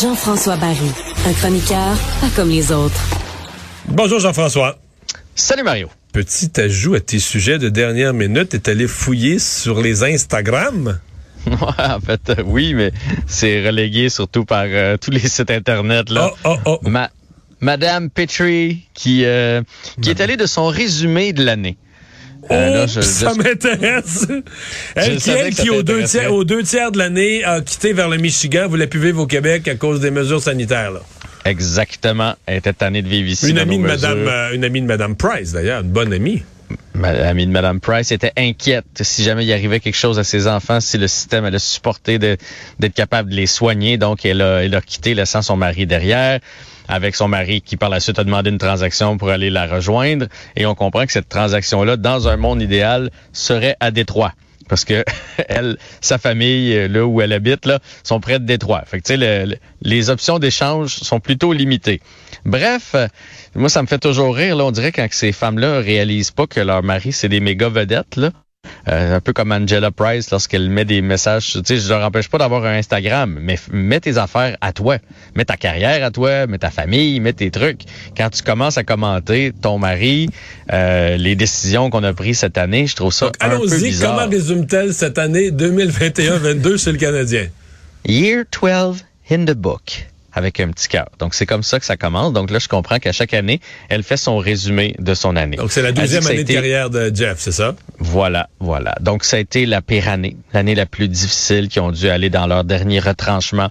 Jean-François Barry, un chroniqueur pas comme les autres. Bonjour Jean-François. Salut Mario. Petit ajout à tes sujets de dernière minute, est allé fouiller sur les Instagram? Ouais, en fait, euh, oui, mais c'est relégué surtout par euh, tous les sites internet là. Oh, oh, oh. Ma- Madame Petrie qui euh, qui est allée de son résumé de l'année. Euh, là, Oh, je- ça je- m'intéresse. Elle qui, elle, qui aux, deux tiers, aux deux tiers de l'année, a quitté vers le Michigan, voulait plus vivre au Québec à cause des mesures sanitaires. là. Exactement. Elle était tannée de vivre ici. Une amie, de nos Madame, mesures. euh, une amie de Madame Price, d'ailleurs, une bonne amie. L'amie de Madame Price était inquiète si jamais il arrivait quelque chose à ses enfants, si le système allait supporter d'être capable de les soigner. Donc, elle a, elle quitté, laissant son mari derrière, avec son mari qui, par la suite, a demandé une transaction pour aller la rejoindre. Et on comprend que cette transaction-là, dans un monde idéal, serait à Détroit. Parce que elle, sa famille, euh, là où elle habite, là, sont près de Détroit. Fait que, le- les options d'échange sont plutôt limitées. Bref, euh, moi, ça me fait toujours rire. Là, on dirait quand ces femmes-là réalisent pas que leur mari, c'est des méga vedettes. Là. Euh, un peu comme Angela Price lorsqu'elle met des messages. Tu sais, je leur empêche pas d'avoir un Instagram, mais mets tes affaires à toi. Mets ta carrière à toi, mets ta famille, mets tes trucs. Quand tu commences à commenter ton mari, euh, les décisions qu'on a prises cette année, je trouve ça Donc, un peu allons-y. Comment résume-t-elle cette année 2021-22 chez le Canadien? Year 12 in the book avec un petit cœur. Donc c'est comme ça que ça commence. Donc là je comprends qu'à chaque année, elle fait son résumé de son année. Donc, c'est la deuxième année de carrière de Jeff, c'est ça? Voilà, voilà. Donc ça a été la pire année, l'année la plus difficile qui ont dû aller dans leur dernier retranchement,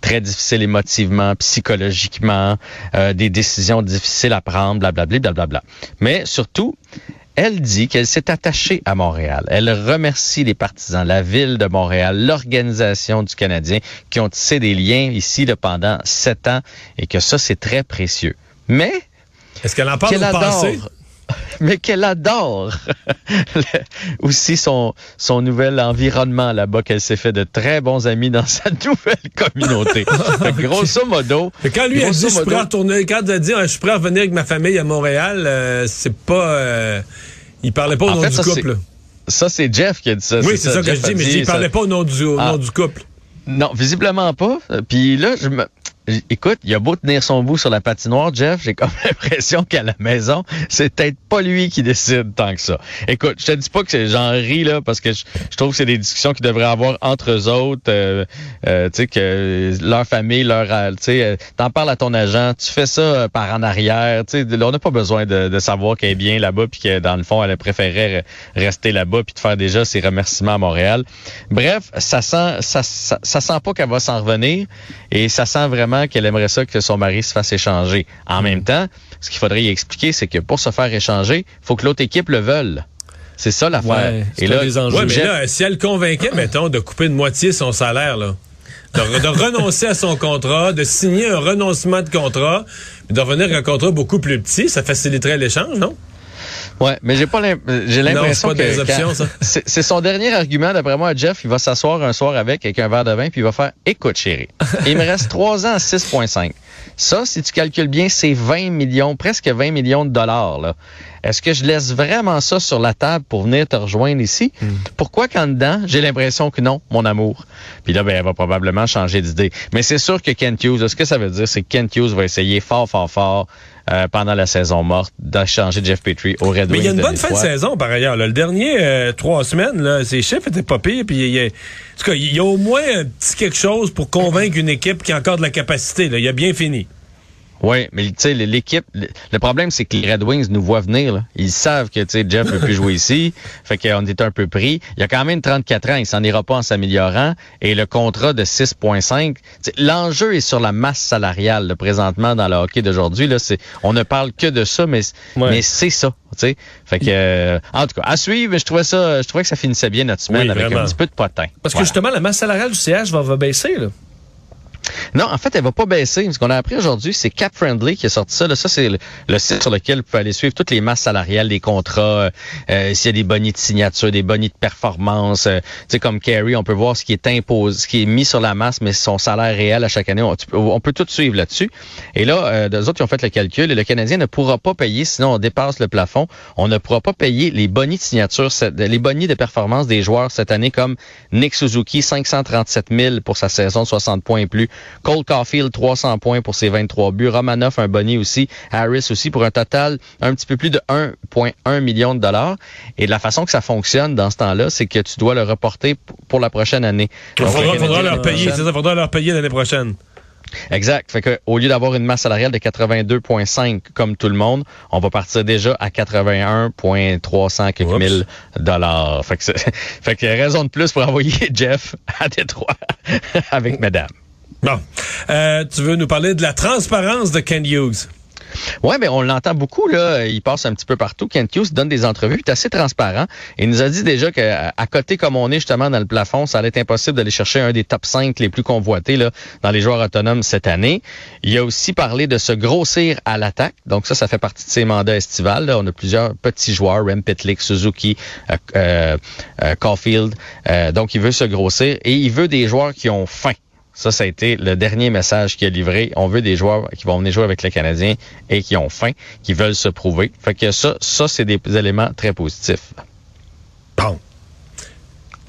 très difficile émotivement, psychologiquement, euh, des décisions difficiles à prendre, blablabla, blablabla. Mais surtout, elle dit qu'elle s'est attachée à Montréal. Elle remercie les partisans, la ville de Montréal, l'organisation du Canadien qui ont tissé des liens ici là, pendant sept ans et que ça, c'est très précieux. Mais Est-ce qu'elle en parle au passé? mais qu'elle adore aussi son, son nouvel environnement là-bas, qu'elle s'est fait de très bons amis dans sa nouvelle communauté. Que grosso modo, quand lui a dit, je suis prêt à modo, retourner, quand il a dit, Ah, je suis prêt à revenir avec ma famille à Montréal, euh, c'est pas, euh, il parlait pas au En nom fait, du ça, couple. ça c'est Jeff qui a dit ça. Oui, c'est ça, que Jeff je dis, mais dit il parlait ça. pas au nom du, au Ah. nom du couple. Non, visiblement pas. Puis là, je me... Écoute, il a beau tenir son bout sur la patinoire, Jeff, j'ai comme l'impression qu'à la maison, c'est peut-être pas lui qui décide tant que ça. Écoute, je te dis pas que j'en ris là, parce que je, trouve que c'est des discussions qu'ils devraient avoir entre eux autres. euh, euh, tu sais que leur famille, leur, euh, tu sais, euh, t'en parles à ton agent, tu fais ça euh, par en arrière. Tu sais, on n'a pas besoin de, de savoir qu'elle est bien là-bas, puis que dans le fond, elle préférait rester là-bas, puis de faire déjà ses remerciements à Montréal. Bref, ça sent, ça, ça sent pas qu'elle va s'en revenir et ça sent vraiment qu'elle aimerait ça que son mari se fasse échanger. En même temps, ce qu'il faudrait y expliquer, c'est que pour se faire échanger, faut que l'autre équipe le veuille. C'est ça l'affaire. Ouais, et là, des enjeux. Ouais, mais là, si elle convainquait, mettons, de couper de moitié son salaire, là, de, de renoncer à son contrat, de signer un renoncement de contrat, puis de revenir avec un contrat beaucoup plus petit, ça faciliterait l'échange, non? Ouais, mais j'ai pas j'ai l'impression c'est que c'est son dernier argument d'après moi. Jeff, il va s'asseoir un soir avec avec un verre de vin puis il va faire écoute chérie, il me reste trois ans à 6.5. Ça, si tu calcules bien, c'est 20 millions, presque 20 millions de dollars là. Est-ce que je laisse vraiment ça sur la table pour venir te rejoindre ici? Hmm. Pourquoi qu'en dedans, j'ai l'impression que non, mon amour? Puis là, ben, elle va probablement changer d'idée. Mais c'est sûr que Kent Hughes, ce que ça veut dire, c'est que Kent Hughes va essayer fort, fort, fort euh, pendant la saison morte d'échanger Jeff Petrie au Red Mais il y a Wings une bonne fin de saison, par ailleurs. là. Le dernier euh, trois semaines, là, ses chiffres étaient pas pires. Puis il y a, en tout cas, il y a au moins un petit quelque chose pour convaincre une équipe qui a encore de la capacité. Là. Il a bien fini. Oui, mais tu sais, l'équipe, le problème, c'est que les Red Wings nous voient venir. Là. Ils savent que tu sais Jeff ne peut plus jouer ici. Fait qu'on est un peu pris. Il y a quand même 34 ans, il s'en ira pas en s'améliorant. Et le contrat de 6,5, l'enjeu est sur la masse salariale là, présentement dans le hockey d'aujourd'hui. Là, c'est, on ne parle que de ça, mais, mais c'est ça. sais. Fait que, euh, en tout cas, à suivre, je trouvais ça, je trouvais que ça finissait bien notre semaine avec un petit peu de potin. Parce que justement, la masse salariale du CH va, va baisser. Là. Non, en fait, elle va pas baisser. Ce qu'on a appris aujourd'hui, c'est Cap Friendly qui a sorti ça. Ça, c'est le, site sur lequel vous pouvez aller suivre toutes les masses salariales, les contrats, euh, euh, s'il y a des bonnies de signature, des bonnies de performance. Euh, tu sais, comme Carey, on peut voir ce qui est imposé, ce qui est mis sur la masse, mais son salaire réel à chaque année. On, peut tout suivre là-dessus. Et là, euh, deux autres, qui ont fait le calcul. Et le Canadien ne pourra pas payer, sinon on dépasse le plafond. On ne pourra pas payer les bonnies de signature, les bonnies de performance des joueurs cette année, comme Nick Suzuki, 537 000 pour sa saison, 60 points et plus. Cole Caulfield, 300 points pour ses 23 buts. Romanoff, un bonnet aussi. Harris aussi, pour un total un petit peu plus de 1,1 million de dollars. Et la façon que ça fonctionne dans ce temps-là, c'est que tu dois le reporter pour la prochaine année. Il faudra, leur payer, ça, faudra leur payer l'année prochaine. Exact. Fait que au lieu d'avoir une masse salariale de 82,5 comme tout le monde, on va partir déjà à 81,300 000 dollars. Fait que, fait que raison de plus pour envoyer Jeff à Détroit avec Madame. Bon. Euh, tu veux nous parler de la transparence de Ken Hughes? Oui, mais on l'entend beaucoup, là. Il passe un petit peu partout. Kent Hughes donne des entrevues. Il est assez transparent. Il nous a dit déjà qu'à côté comme on est justement dans le plafond, ça allait être impossible d'aller chercher un des top 5 les plus convoités là, dans les joueurs autonomes cette année. Il a aussi parlé de se grossir à l'attaque. Donc ça, ça fait partie de ses mandats estivales. On a plusieurs petits joueurs, Rem Pitlick, Suzuki, euh, euh, euh Caulfield. Euh, donc il veut se grossir et il veut des joueurs qui ont faim. Ça, ça a été le dernier message qu'il a livré. On veut des joueurs qui vont venir jouer avec les Canadiens et qui ont faim, qui veulent se prouver. Fait que ça, ça c'est des éléments très positifs. Bon.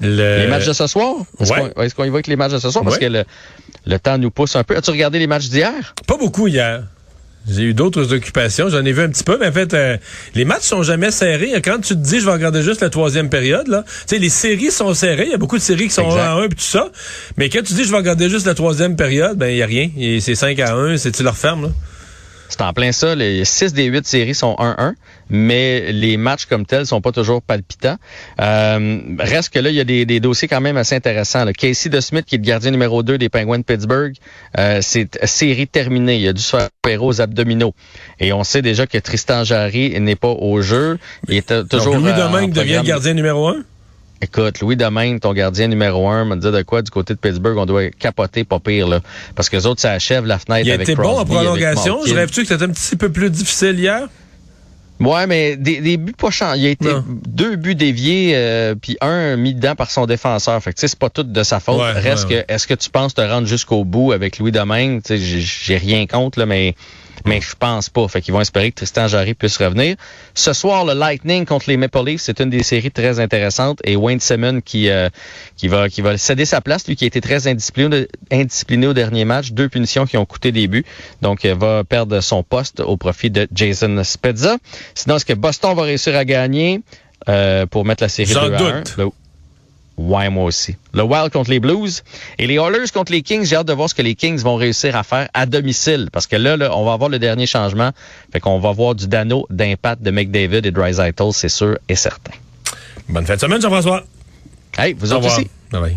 Les matchs de ce soir? Est-ce qu'on y va avec les matchs de ce soir? Parce que le, le temps nous pousse un peu. As-tu regardé les matchs d'hier? Pas beaucoup hier. J'ai eu d'autres occupations, j'en ai vu un petit peu, mais en fait, euh, les matchs sont jamais serrés. Quand tu te dis, je vais regarder juste la troisième période, là, tu sais, les séries sont serrées. Il y a beaucoup de séries qui sont 1 à 1 et tout ça. Mais quand tu dis, je vais regarder juste la troisième période, ben, il y a rien. C'est 5 à 1, c'est tu leur fermes, là. C'est en plein ça. Les 6 des 8 séries sont 1-1, mais les matchs comme tels sont pas toujours palpitants. Euh, reste que là, il y a des, dossiers quand même assez intéressants. Là. Casey DeSmith, qui est le gardien numéro 2 des Penguins de Pittsburgh, euh, c'est série terminée. Il a dû se faire opérer aux abdominaux. Et on sait déjà que Tristan Jarry n'est pas au jeu. Il est toujours... Donc, Louis euh, Domingue devient le gardien numéro 1? Écoute, Louis Domaine, ton gardien numéro un, m'a dit de quoi du côté de Pittsburgh, on doit capoter, pas pire, là. Parce que les autres, ça achève la fenêtre Il a été bon en prolongation. Je rêve-tu que c'était un petit peu plus difficile hier? Ouais, mais des, buts pas changés. Il y a été deux buts déviés, euh, puis un mis dedans par son défenseur. Fait que c'est pas tout de sa faute. Reste que, est-ce que tu penses te rendre jusqu'au bout avec Louis Domaine? J'ai rien contre, là, mais mais je pense pas. Fait qu'ils vont espérer que Tristan Jarry puisse revenir. Ce soir, le Lightning contre les Maple Leafs, c'est une des séries très intéressantes. Et Wayne Simmons qui euh, qui va qui va céder sa place, lui qui a été très indiscipliné, indiscipliné au dernier match, deux punitions qui ont coûté des buts. Donc, il va perdre son poste au profit de Jason Spezza. Sinon, est-ce que Boston va réussir à gagner euh, pour mettre la série 2 à 1? Ouais, moi aussi. Le Wild contre les Blues. Et les Oilers contre les Kings, j'ai hâte de voir ce que les Kings vont réussir à faire à domicile. Parce que là, on va avoir le dernier changement. Fait qu'on va voir du Dano, d'impact de McDavid et Dreisaitl, c'est sûr et certain. Bonne fin de semaine, Jean-François. Hey, vous en aussi. Bye bye.